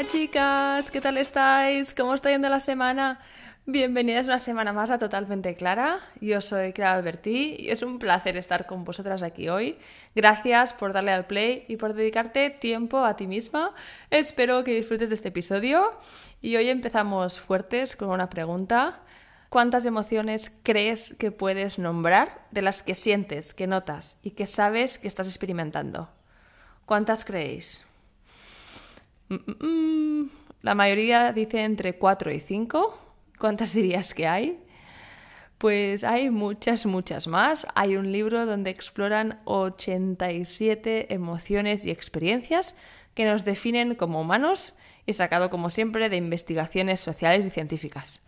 Hola chicas, ¿qué tal estáis? ¿Cómo está yendo la semana? Bienvenidas una semana más a Totalmente Clara. Yo soy Clara Albertí y es un placer estar con vosotras aquí hoy. Gracias por darle al play y por dedicarte tiempo a ti misma. Espero que disfrutes de este episodio y hoy empezamos fuertes con una pregunta. ¿Cuántas emociones crees que puedes nombrar de las que sientes, que notas y que sabes que estás experimentando? ¿Cuántas creéis? Mm, mm, mm. La mayoría dice entre 4 y 5. ¿Cuántas dirías que hay? Pues hay muchas, muchas más. Hay un libro donde exploran 87 emociones y experiencias que nos definen como humanos y sacado como siempre de investigaciones sociales y científicas.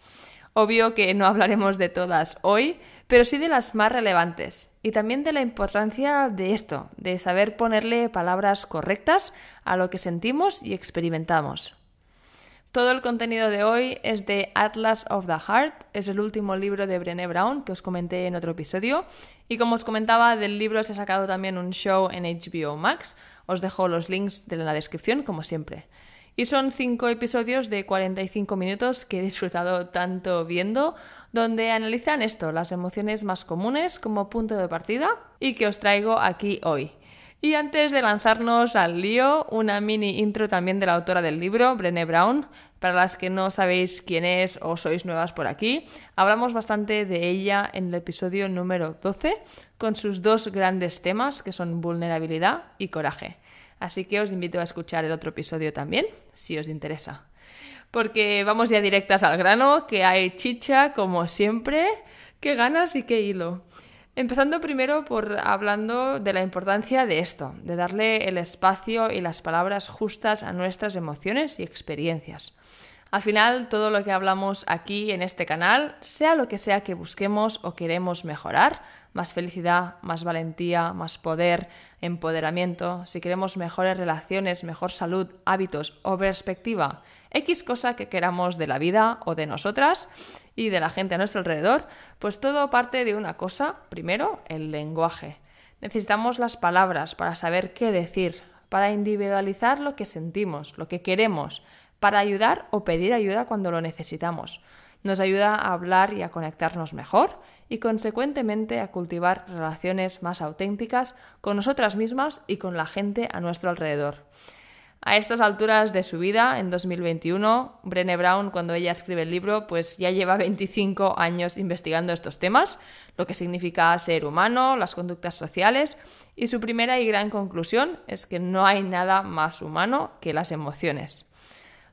Obvio que no hablaremos de todas hoy, pero sí de las más relevantes y también de la importancia de esto, de saber ponerle palabras correctas a lo que sentimos y experimentamos. Todo el contenido de hoy es de Atlas of the Heart, es el último libro de Brené Brown que os comenté en otro episodio y como os comentaba del libro se ha sacado también un show en HBO Max, os dejo los links en la descripción como siempre. Y son cinco episodios de 45 minutos que he disfrutado tanto viendo, donde analizan esto, las emociones más comunes como punto de partida y que os traigo aquí hoy. Y antes de lanzarnos al lío, una mini intro también de la autora del libro, Brené Brown. Para las que no sabéis quién es o sois nuevas por aquí, hablamos bastante de ella en el episodio número 12, con sus dos grandes temas que son vulnerabilidad y coraje. Así que os invito a escuchar el otro episodio también, si os interesa. Porque vamos ya directas al grano, que hay chicha como siempre, qué ganas y qué hilo. Empezando primero por hablando de la importancia de esto, de darle el espacio y las palabras justas a nuestras emociones y experiencias. Al final, todo lo que hablamos aquí en este canal, sea lo que sea que busquemos o queremos mejorar, más felicidad, más valentía, más poder, empoderamiento, si queremos mejores relaciones, mejor salud, hábitos o perspectiva, X cosa que queramos de la vida o de nosotras y de la gente a nuestro alrededor, pues todo parte de una cosa, primero, el lenguaje. Necesitamos las palabras para saber qué decir, para individualizar lo que sentimos, lo que queremos, para ayudar o pedir ayuda cuando lo necesitamos. Nos ayuda a hablar y a conectarnos mejor y consecuentemente a cultivar relaciones más auténticas con nosotras mismas y con la gente a nuestro alrededor. A estas alturas de su vida, en 2021, Brené Brown, cuando ella escribe el libro, pues ya lleva 25 años investigando estos temas, lo que significa ser humano, las conductas sociales, y su primera y gran conclusión es que no hay nada más humano que las emociones.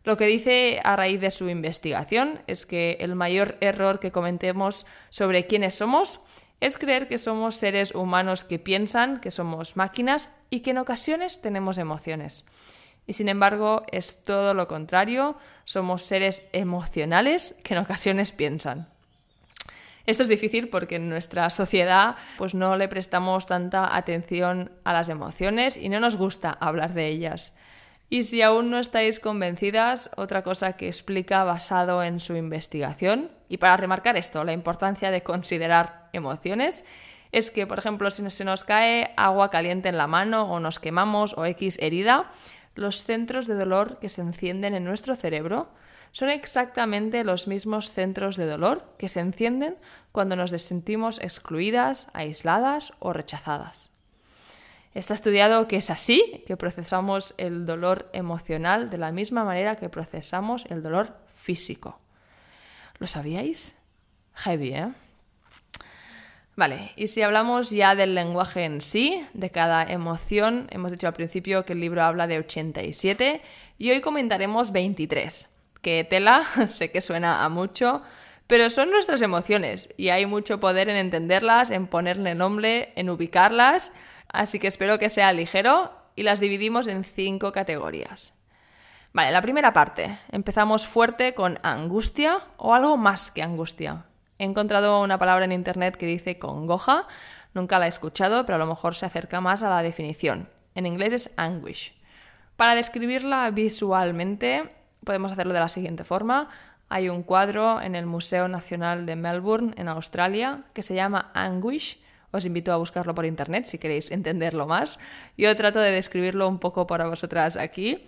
Lo que dice a raíz de su investigación es que el mayor error que cometemos sobre quiénes somos es creer que somos seres humanos que piensan, que somos máquinas y que en ocasiones tenemos emociones. Y sin embargo es todo lo contrario, somos seres emocionales que en ocasiones piensan. Esto es difícil porque en nuestra sociedad pues no le prestamos tanta atención a las emociones y no nos gusta hablar de ellas. Y si aún no estáis convencidas, otra cosa que explica basado en su investigación, y para remarcar esto, la importancia de considerar emociones, es que, por ejemplo, si se nos cae agua caliente en la mano o nos quemamos o X herida, los centros de dolor que se encienden en nuestro cerebro son exactamente los mismos centros de dolor que se encienden cuando nos sentimos excluidas, aisladas o rechazadas. Está estudiado que es así, que procesamos el dolor emocional de la misma manera que procesamos el dolor físico. ¿Lo sabíais? Heavy, ¿eh? Vale, y si hablamos ya del lenguaje en sí, de cada emoción, hemos dicho al principio que el libro habla de 87 y hoy comentaremos 23, que tela, sé que suena a mucho, pero son nuestras emociones y hay mucho poder en entenderlas, en ponerle nombre, en ubicarlas Así que espero que sea ligero y las dividimos en cinco categorías. Vale, la primera parte. Empezamos fuerte con angustia o algo más que angustia. He encontrado una palabra en internet que dice congoja. Nunca la he escuchado, pero a lo mejor se acerca más a la definición. En inglés es anguish. Para describirla visualmente, podemos hacerlo de la siguiente forma. Hay un cuadro en el Museo Nacional de Melbourne, en Australia, que se llama Anguish os invito a buscarlo por internet si queréis entenderlo más. Yo trato de describirlo un poco para vosotras aquí.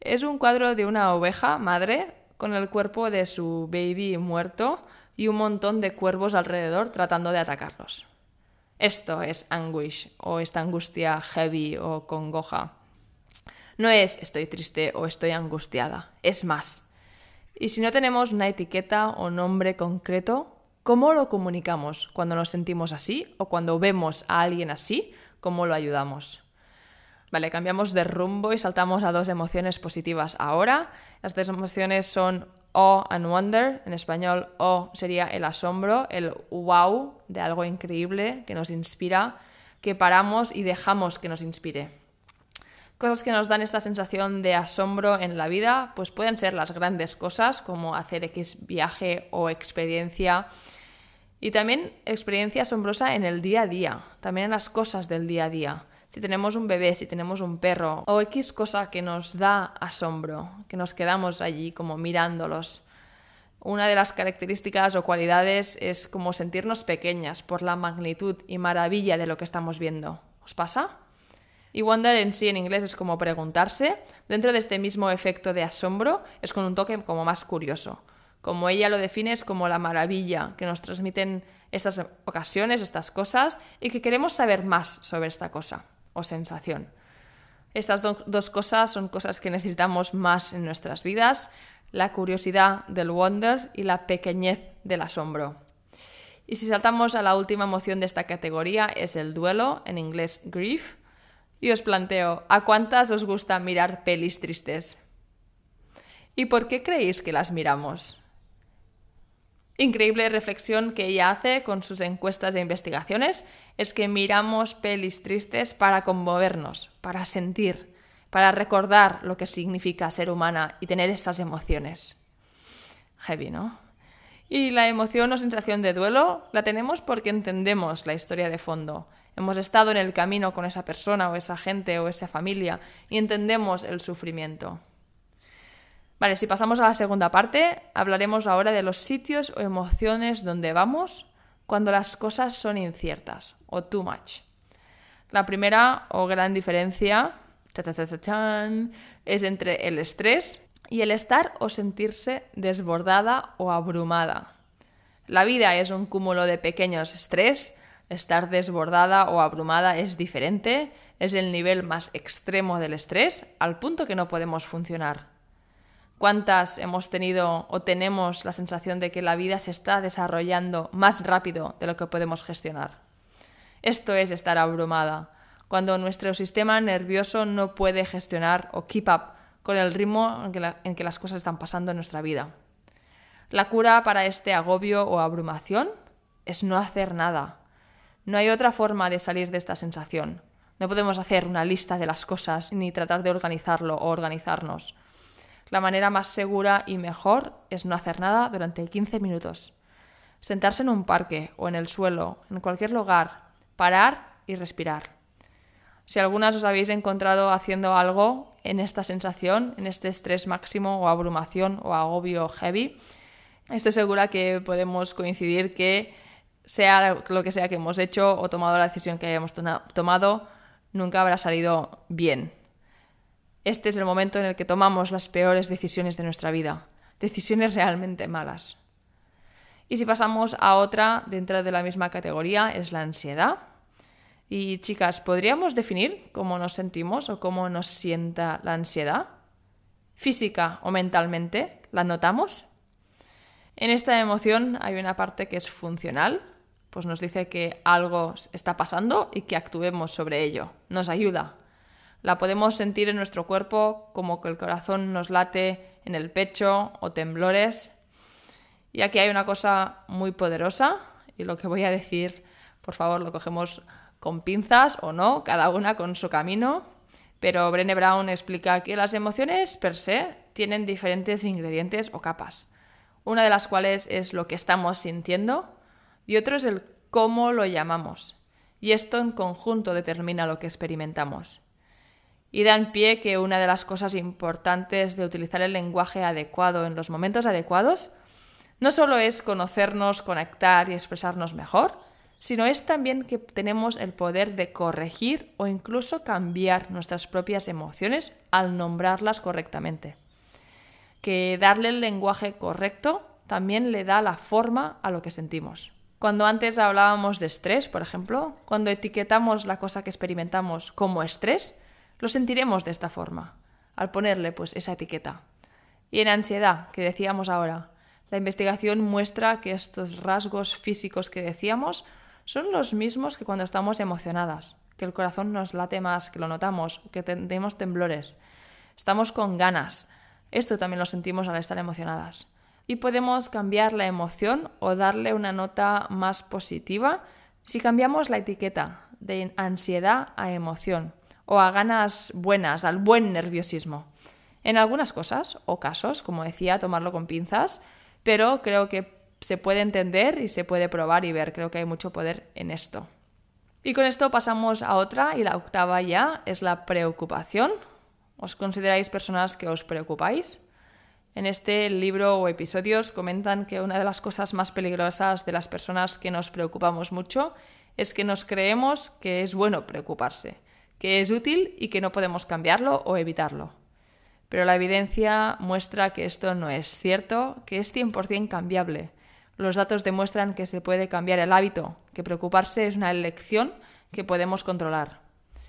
Es un cuadro de una oveja madre con el cuerpo de su baby muerto y un montón de cuervos alrededor tratando de atacarlos. Esto es anguish o esta angustia heavy o congoja. No es estoy triste o estoy angustiada, es más. Y si no tenemos una etiqueta o nombre concreto, ¿cómo lo comunicamos cuando nos sentimos así o cuando vemos a alguien así? ¿Cómo lo ayudamos? Vale, cambiamos de rumbo y saltamos a dos emociones positivas ahora. Las dos emociones son awe and wonder. En español, awe sería el asombro, el wow de algo increíble que nos inspira, que paramos y dejamos que nos inspire. Cosas que nos dan esta sensación de asombro en la vida, pues pueden ser las grandes cosas, como hacer X viaje o experiencia. Y también experiencia asombrosa en el día a día, también en las cosas del día a día. Si tenemos un bebé, si tenemos un perro, o X cosa que nos da asombro, que nos quedamos allí como mirándolos. Una de las características o cualidades es como sentirnos pequeñas por la magnitud y maravilla de lo que estamos viendo. ¿Os pasa? Y wonder en sí en inglés es como preguntarse. Dentro de este mismo efecto de asombro es con un toque como más curioso. Como ella lo define es como la maravilla que nos transmiten estas ocasiones, estas cosas, y que queremos saber más sobre esta cosa o sensación. Estas dos cosas son cosas que necesitamos más en nuestras vidas, la curiosidad del wonder y la pequeñez del asombro. Y si saltamos a la última emoción de esta categoría es el duelo, en inglés grief, y os planteo, ¿a cuántas os gusta mirar pelis tristes? ¿Y por qué creéis que las miramos? Increíble reflexión que ella hace con sus encuestas de investigaciones es que miramos pelis tristes para conmovernos, para sentir, para recordar lo que significa ser humana y tener estas emociones. Heavy, ¿no? Y la emoción o sensación de duelo la tenemos porque entendemos la historia de fondo, hemos estado en el camino con esa persona o esa gente o esa familia y entendemos el sufrimiento. Vale, si pasamos a la segunda parte, hablaremos ahora de los sitios o emociones donde vamos cuando las cosas son inciertas o too much. La primera o gran diferencia es entre el estrés y el estar o sentirse desbordada o abrumada. La vida es un cúmulo de pequeños estrés Estar desbordada o abrumada es diferente, es el nivel más extremo del estrés, al punto que no podemos funcionar. ¿Cuántas hemos tenido o tenemos la sensación de que la vida se está desarrollando más rápido de lo que podemos gestionar? Esto es estar abrumada, cuando nuestro sistema nervioso no puede gestionar o keep up con el ritmo en que, las cosas están pasando en nuestra vida. La cura para este agobio o abrumación es no hacer nada, no hay otra forma de salir de esta sensación. No podemos hacer una lista de las cosas ni tratar de organizarlo o organizarnos. La manera más segura y mejor es no hacer nada durante 15 minutos. Sentarse en un parque o en el suelo, en cualquier lugar, parar y respirar. Si algunas os habéis encontrado haciendo algo en esta sensación, en este estrés máximo o abrumación o agobio heavy, estoy segura que podemos coincidir que sea lo que sea que hemos hecho o tomado la decisión que hayamos tomado, nunca habrá salido bien. Este es el momento en el que tomamos las peores decisiones de nuestra vida, decisiones realmente malas. Y si pasamos a otra dentro de la misma categoría, es la ansiedad. Y chicas, ¿podríamos definir cómo nos sentimos o cómo nos sienta la ansiedad? ¿Física o mentalmente? ¿La notamos? En esta emoción hay una parte que es funcional, pues nos dice que algo está pasando y que actuemos sobre ello. Nos ayuda. La podemos sentir en nuestro cuerpo como que el corazón nos late en el pecho o temblores. Y aquí hay una cosa muy poderosa y lo que voy a decir, por favor, lo cogemos con pinzas o no, cada una con su camino. Pero Brené Brown explica que las emociones per se tienen diferentes ingredientes o capas. Una de las cuales es lo que estamos sintiendo, y otro es el cómo lo llamamos. Y esto en conjunto determina lo que experimentamos. Y da en pie que una de las cosas importantes de utilizar el lenguaje adecuado en los momentos adecuados no solo es conocernos, conectar y expresarnos mejor, sino es también que tenemos el poder de corregir o incluso cambiar nuestras propias emociones al nombrarlas correctamente. Que darle el lenguaje correcto también le da la forma a lo que sentimos. Cuando antes hablábamos de estrés, por ejemplo, cuando etiquetamos la cosa que experimentamos como estrés, lo sentiremos de esta forma, al ponerle pues esa etiqueta. Y en ansiedad, que decíamos ahora, la investigación muestra que estos rasgos físicos que decíamos son los mismos que cuando estamos emocionadas, que el corazón nos late más, que lo notamos, que tenemos temblores. Estamos con ganas. Esto también lo sentimos al estar emocionadas. Y podemos cambiar la emoción o darle una nota más positiva si cambiamos la etiqueta de ansiedad a emoción o a ganas buenas, al buen nerviosismo. En algunas cosas o casos, como decía, tomarlo con pinzas, pero creo que se puede entender y se puede probar y ver. Creo que hay mucho poder en esto. Y con esto pasamos a otra y la octava ya es la preocupación. ¿Os consideráis personas que os preocupáis? En este libro o episodios comentan que una de las cosas más peligrosas de las personas que nos preocupamos mucho es que nos creemos que es bueno preocuparse, que es útil y que no podemos cambiarlo o evitarlo. Pero la evidencia muestra que esto no es cierto, que es 100% cambiable. Los datos demuestran que se puede cambiar el hábito, que preocuparse es una elección que podemos controlar.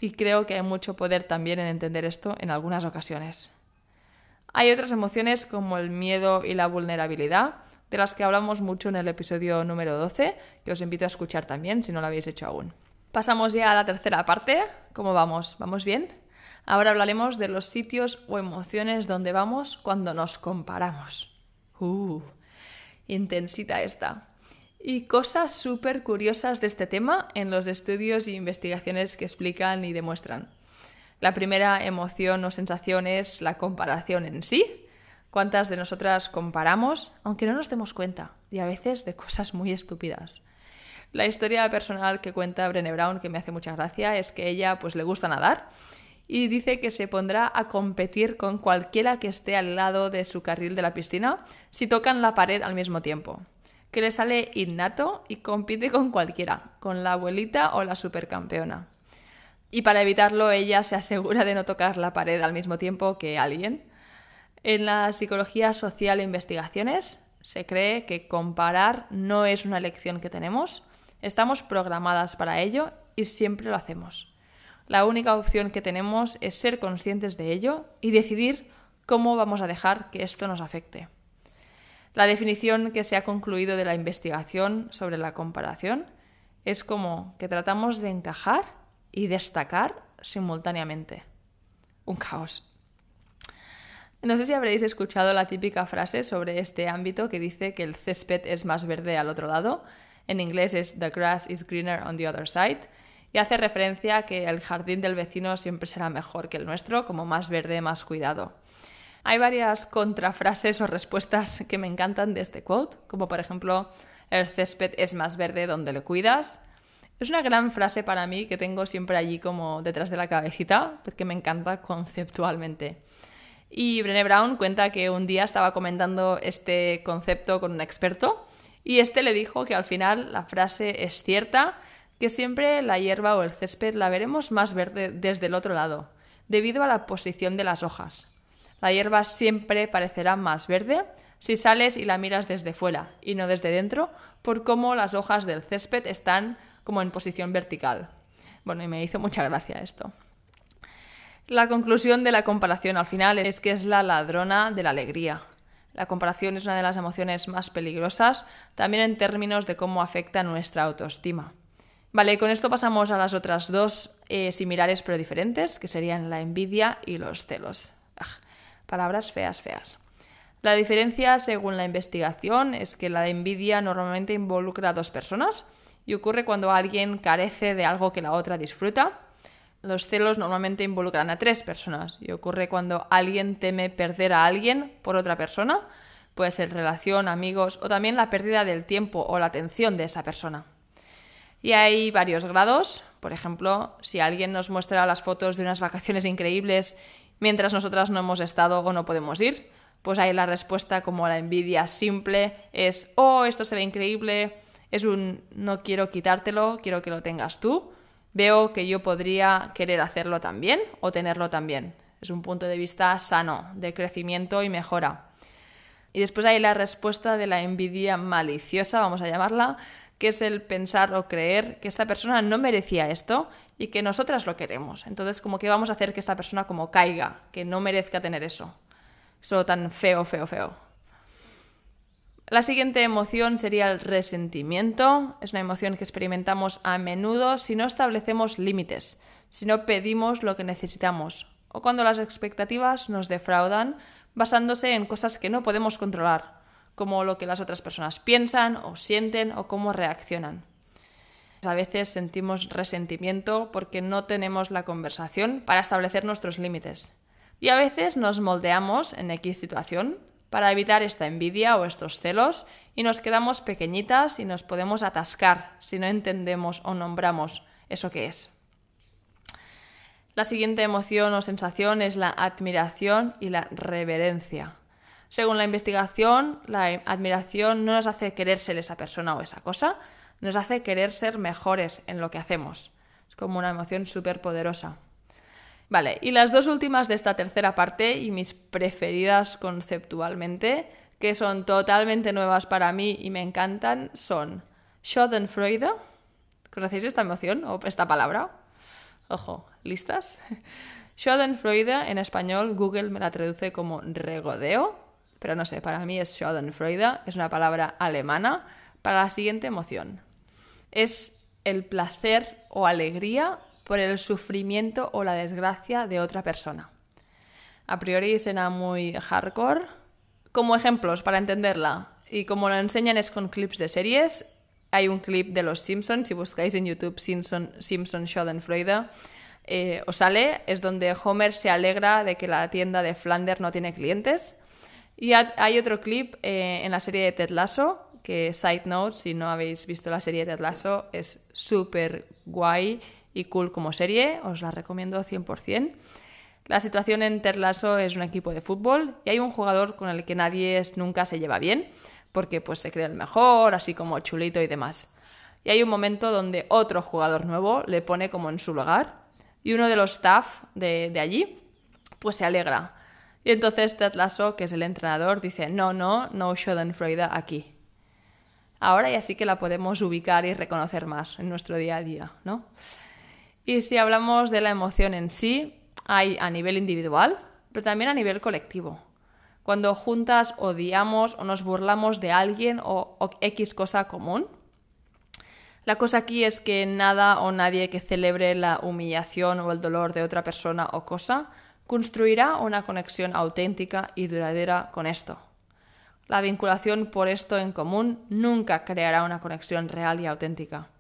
Y creo que hay mucho poder también en entender esto en algunas ocasiones. Hay otras emociones como el miedo y la vulnerabilidad, de las que hablamos mucho en el episodio número 12, que os invito a escuchar también si no lo habéis hecho aún. Pasamos ya a la tercera parte. ¿Cómo vamos? ¿Vamos bien? Ahora hablaremos de los sitios o emociones donde vamos cuando nos comparamos. Uh, intensita esta. Y cosas súper curiosas de este tema en los estudios e investigaciones que explican y demuestran. La primera emoción o sensación es la comparación en sí. ¿Cuántas de nosotras comparamos, aunque no nos demos cuenta, y a veces de cosas muy estúpidas? La historia personal que cuenta Brené Brown, que me hace mucha gracia, es que ella pues le gusta nadar y dice que se pondrá a competir con cualquiera que esté al lado de su carril de la piscina si tocan la pared al mismo tiempo. Que le sale innato y compite con cualquiera, con la abuelita o la supercampeona. Y para evitarlo, ella se asegura de no tocar la pared al mismo tiempo que alguien. En la psicología social e investigaciones se cree que comparar no es una elección que tenemos, estamos programadas para ello y siempre lo hacemos. La única opción que tenemos es ser conscientes de ello y decidir cómo vamos a dejar que esto nos afecte. La definición que se ha concluido de la investigación sobre la comparación es como que tratamos de encajar y destacar simultáneamente. Un caos. No sé si habréis escuchado la típica frase sobre este ámbito que dice que el césped es más verde al otro lado. En inglés es The grass is greener on the other side y hace referencia a que el jardín del vecino siempre será mejor que el nuestro, como más verde, más cuidado. Hay varias contrafrases o respuestas que me encantan de este quote, como por ejemplo, el césped es más verde donde le cuidas. Es una gran frase para mí que tengo siempre allí como detrás de la cabecita, porque me encanta conceptualmente. Y Brené Brown cuenta que un día estaba comentando este concepto con un experto y este le dijo que al final la frase es cierta que siempre la hierba o el césped la veremos más verde desde el otro lado, debido a la posición de las hojas. La hierba siempre parecerá más verde si sales y la miras desde fuera y no desde dentro, por cómo las hojas del césped están como en posición vertical. Bueno, y me hizo mucha gracia esto. La conclusión de la comparación al final es que es la ladrona de la alegría. La comparación es una de las emociones más peligrosas, también en términos de cómo afecta nuestra autoestima. Vale, con esto pasamos a las otras dos eh, similares pero diferentes, que serían la envidia y los celos. palabras feas, feas. La diferencia, según la investigación, es que la envidia normalmente involucra a dos personas y ocurre cuando alguien carece de algo que la otra disfruta. Los celos normalmente involucran a tres personas y ocurre cuando alguien teme perder a alguien por otra persona, puede ser relación, amigos o también la pérdida del tiempo o la atención de esa persona. Y hay varios grados. Por ejemplo, si alguien nos muestra las fotos de unas vacaciones increíbles mientras nosotras no hemos estado o no podemos ir, pues ahí la respuesta como la envidia simple es, oh, esto se ve increíble, Es un no quiero quitártelo, quiero que lo tengas tú. Veo que yo podría querer hacerlo también o tenerlo también. Es un punto de vista sano, de crecimiento y mejora. Y después hay la respuesta de la envidia maliciosa, vamos a llamarla, que es el pensar o creer que esta persona no merecía esto y que nosotras lo queremos. Entonces, como que vamos a hacer que esta persona como caiga, que no merezca tener eso. Eso tan feo, feo, feo. La siguiente emoción sería el resentimiento. Es una emoción que experimentamos a menudo si no establecemos límites, si no pedimos lo que necesitamos o cuando las expectativas nos defraudan basándose en cosas que no podemos controlar, como lo que las otras personas piensan o sienten o cómo reaccionan. A veces sentimos resentimiento porque no tenemos la conversación para establecer nuestros límites. Y a veces nos moldeamos en X situación para evitar esta envidia o estos celos y nos quedamos pequeñitas y nos podemos atascar si no entendemos o nombramos eso que es. La siguiente emoción o sensación es la admiración y la reverencia. Según la investigación, la admiración no nos hace querer ser esa persona o esa cosa, nos hace querer ser mejores en lo que hacemos. Es como una emoción súper poderosa. Vale, y las dos últimas de esta tercera parte y mis preferidas conceptualmente, que son totalmente nuevas para mí y me encantan, son Schadenfreude. ¿Conocéis esta emoción o esta palabra? Ojo, ¿listas? Schadenfreude, en español, Google me la traduce como regodeo, pero no sé, para mí es Schadenfreude, es una palabra alemana para la siguiente emoción. Es el placer o alegría por el sufrimiento o la desgracia de otra persona. A priori suena muy hardcore. Como ejemplos, para entenderla, y como lo enseñan es con clips de series, hay un clip de Los Simpsons, si buscáis en YouTube Simpson, Simpson Schadenfreude, eh, os sale, es donde Homer se alegra de que la tienda de Flanders no tiene clientes. Y hay otro clip eh, en la serie de Ted Lasso, que side note, si no habéis visto la serie de Ted Lasso, es súper guay y cool como serie, os la recomiendo 100%. La situación en Ted Lasso es un equipo de fútbol y hay un jugador con el que nadie nunca se lleva bien porque pues se cree el mejor, así como chulito y demás. Y hay un momento donde otro jugador nuevo le pone como en su lugar y uno de los staff de, allí pues se alegra. Y entonces Ted Lasso, que es el entrenador, dice, no, no, no Schadenfreude aquí. Ahora ya sí que la podemos ubicar y reconocer más en nuestro día a día, ¿no? Y si hablamos de la emoción en sí, hay a nivel individual, pero también a nivel colectivo cuando juntas odiamos o nos burlamos de alguien o, X cosa común. La cosa aquí es que nada o nadie que celebre la humillación o el dolor de otra persona o cosa construirá una conexión auténtica y duradera con esto. La vinculación por esto en común nunca creará una conexión real y auténtica.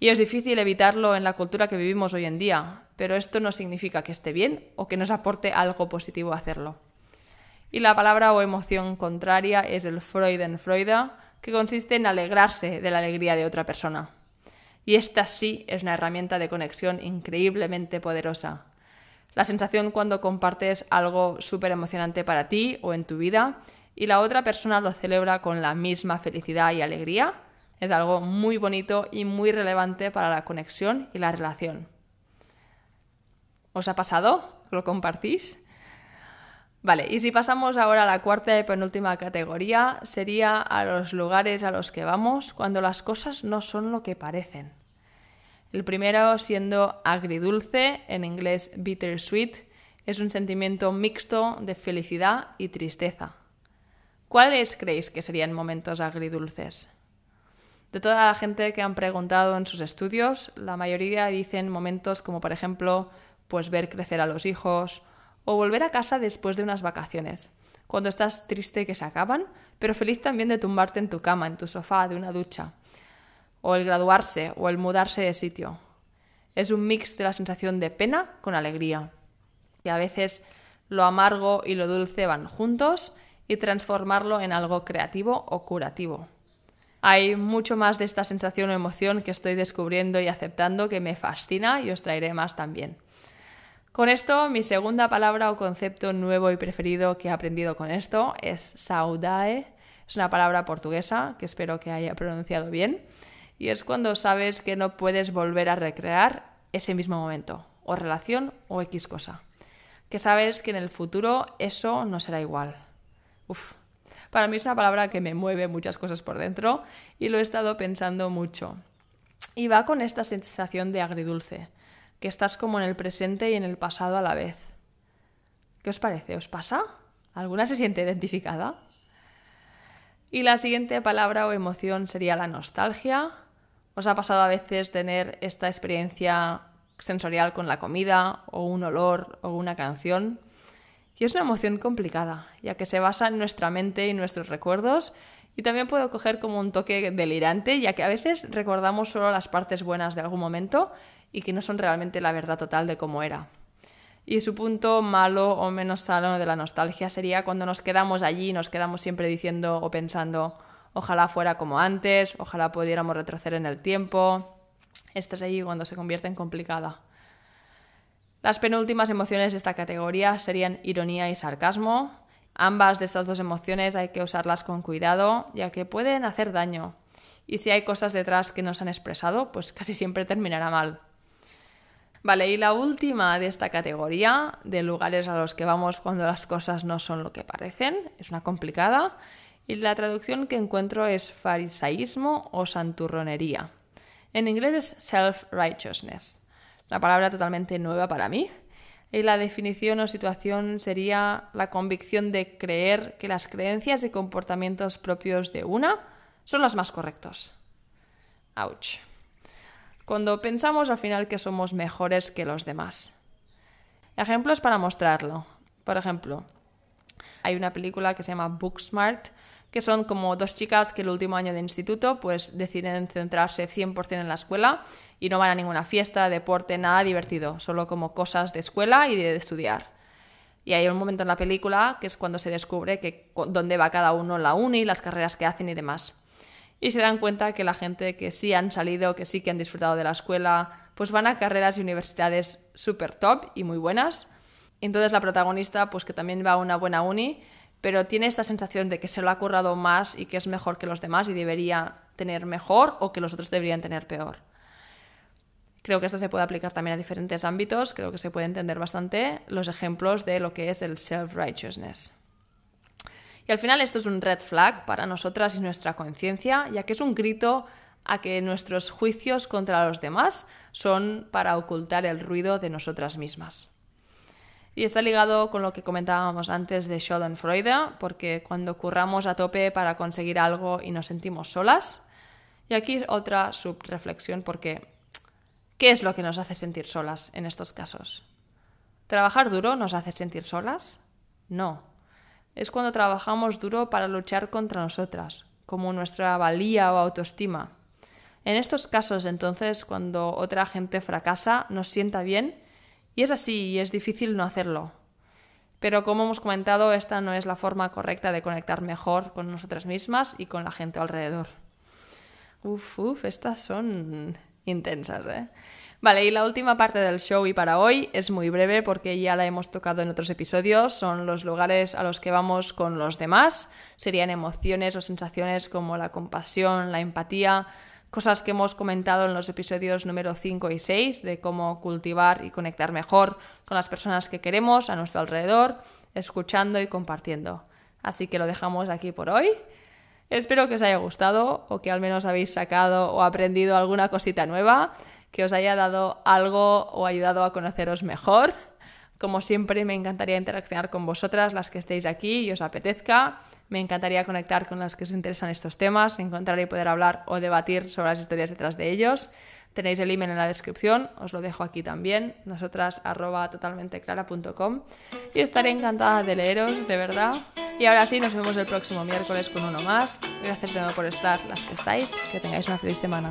Y es difícil evitarlo en la cultura que vivimos hoy en día, pero esto no significa que esté bien o que nos aporte algo positivo hacerlo. Y la palabra o emoción contraria es el Freudenfreude, que consiste en alegrarse de la alegría de otra persona. Y esta sí es una herramienta de conexión increíblemente poderosa. La sensación cuando compartes algo súper emocionante para ti o en tu vida y la otra persona lo celebra con la misma felicidad y alegría es algo muy bonito y muy relevante para la conexión y la relación. ¿Os ha pasado? ¿Lo compartís? Vale, y si pasamos ahora a la cuarta y penúltima categoría, sería a los lugares a los que vamos cuando las cosas no son lo que parecen. El primero siendo agridulce, en inglés bittersweet, es un sentimiento mixto de felicidad y tristeza. ¿Cuáles creéis que serían momentos agridulces? De toda la gente que han preguntado en sus estudios, la mayoría dicen momentos como por ejemplo, pues ver crecer a los hijos o volver a casa después de unas vacaciones, cuando estás triste que se acaban, pero feliz también de tumbarte en tu cama, en tu sofá, de una ducha, o el graduarse o el mudarse de sitio. Es un mix de la sensación de pena con alegría. Y a veces lo amargo y lo dulce van juntos y transformarlo en algo creativo o curativo. Hay mucho más de esta sensación o emoción que estoy descubriendo y aceptando que me fascina y os traeré más también. Con esto, mi segunda palabra o concepto nuevo y preferido que he aprendido con esto es saudae. Es una palabra portuguesa que espero que haya pronunciado bien. Y es cuando sabes que no puedes volver a recrear ese mismo momento, o relación, o X cosa. Que sabes que en el futuro eso no será igual. Uf, para mí es una palabra que me mueve muchas cosas por dentro y lo he estado pensando mucho. Y va con esta sensación de agridulce, que estás como en el presente y en el pasado a la vez. ¿Qué os parece? ¿Os pasa? ¿Alguna se siente identificada? Y la siguiente palabra o emoción sería la nostalgia. ¿Os ha pasado a veces tener esta experiencia sensorial con la comida o un olor o una canción? Y es una emoción complicada, ya que se basa en nuestra mente y nuestros recuerdos y también puede coger como un toque delirante, ya que a veces recordamos solo las partes buenas de algún momento y que no son realmente la verdad total de cómo era. Y su punto malo o menos sano de la nostalgia sería cuando nos quedamos allí y nos quedamos siempre diciendo o pensando, ojalá fuera como antes, ojalá pudiéramos retroceder en el tiempo. Esta es ahí cuando se convierte en complicada. Las penúltimas emociones de esta categoría serían ironía y sarcasmo. Ambas de estas dos emociones hay que usarlas con cuidado, ya que pueden hacer daño. Y si hay cosas detrás que no se han expresado, pues casi siempre terminará mal. Vale, y la última de esta categoría, de lugares a los que vamos cuando las cosas no son lo que parecen, es una complicada, y la traducción que encuentro es farisaísmo o santurronería. En inglés es self-righteousness una palabra totalmente nueva para mí. Y la definición o situación sería la convicción de creer que las creencias y comportamientos propios de una son los más correctos. Ouch. Cuando pensamos al final que somos mejores que los demás. Ejemplos para mostrarlo. Por ejemplo, hay una película que se llama Booksmart que son como dos chicas que el último año de instituto pues deciden centrarse 100% en la escuela y no van a ninguna fiesta, deporte, nada divertido, solo como cosas de escuela y de estudiar. Y hay un momento en la película que es cuando se descubre que dónde va cada uno la uni, las carreras que hacen y demás. Y se dan cuenta que la gente que sí han salido, que sí que han disfrutado de la escuela, pues van a carreras y universidades súper top y muy buenas. Entonces la protagonista, pues que también va a una buena uni, pero tiene esta sensación de que se lo ha currado más y que es mejor que los demás y debería tener mejor o que los otros deberían tener peor. Creo que esto se puede aplicar también a diferentes ámbitos, creo que se puede entender bastante los ejemplos de lo que es el self-righteousness. Y al final esto es un red flag para nosotras y nuestra conciencia, ya que es un grito a que nuestros juicios contra los demás son para ocultar el ruido de nosotras mismas. Y está ligado con lo que comentábamos antes de Schadenfreude, porque cuando curramos a tope para conseguir algo y nos sentimos solas. Y aquí otra subreflexión, porque ¿qué es lo que nos hace sentir solas en estos casos? ¿Trabajar duro nos hace sentir solas? No. Es cuando trabajamos duro para luchar contra nosotras, como nuestra valía o autoestima. En estos casos, entonces, cuando otra gente fracasa, nos sienta bien y es así y es difícil no hacerlo. Pero como hemos comentado, esta no es la forma correcta de conectar mejor con nosotras mismas y con la gente alrededor. Uf, uf, estas son intensas, ¿eh? Vale, y la última parte del show y para hoy es muy breve porque ya la hemos tocado en otros episodios, son los lugares a los que vamos con los demás, serían emociones o sensaciones como la compasión, la empatía, cosas que hemos comentado en los episodios número 5 y 6 de cómo cultivar y conectar mejor con las personas que queremos a nuestro alrededor, escuchando y compartiendo. Así que lo dejamos aquí por hoy. Espero que os haya gustado o que al menos habéis sacado o aprendido alguna cosita nueva, que os haya dado algo o ayudado a conoceros mejor. Como siempre, me encantaría interaccionar con vosotras, las que estéis aquí y os apetezca. Me encantaría conectar con las que os interesan estos temas, encontrar y poder hablar o debatir sobre las historias detrás de ellos. Tenéis el email en la descripción, os lo dejo aquí también, nosotras arroba totalmenteclara.com y estaré encantada de leeros, de verdad. Y ahora sí, nos vemos el próximo miércoles con uno más. Gracias de nuevo por estar las que estáis, que tengáis una feliz semana.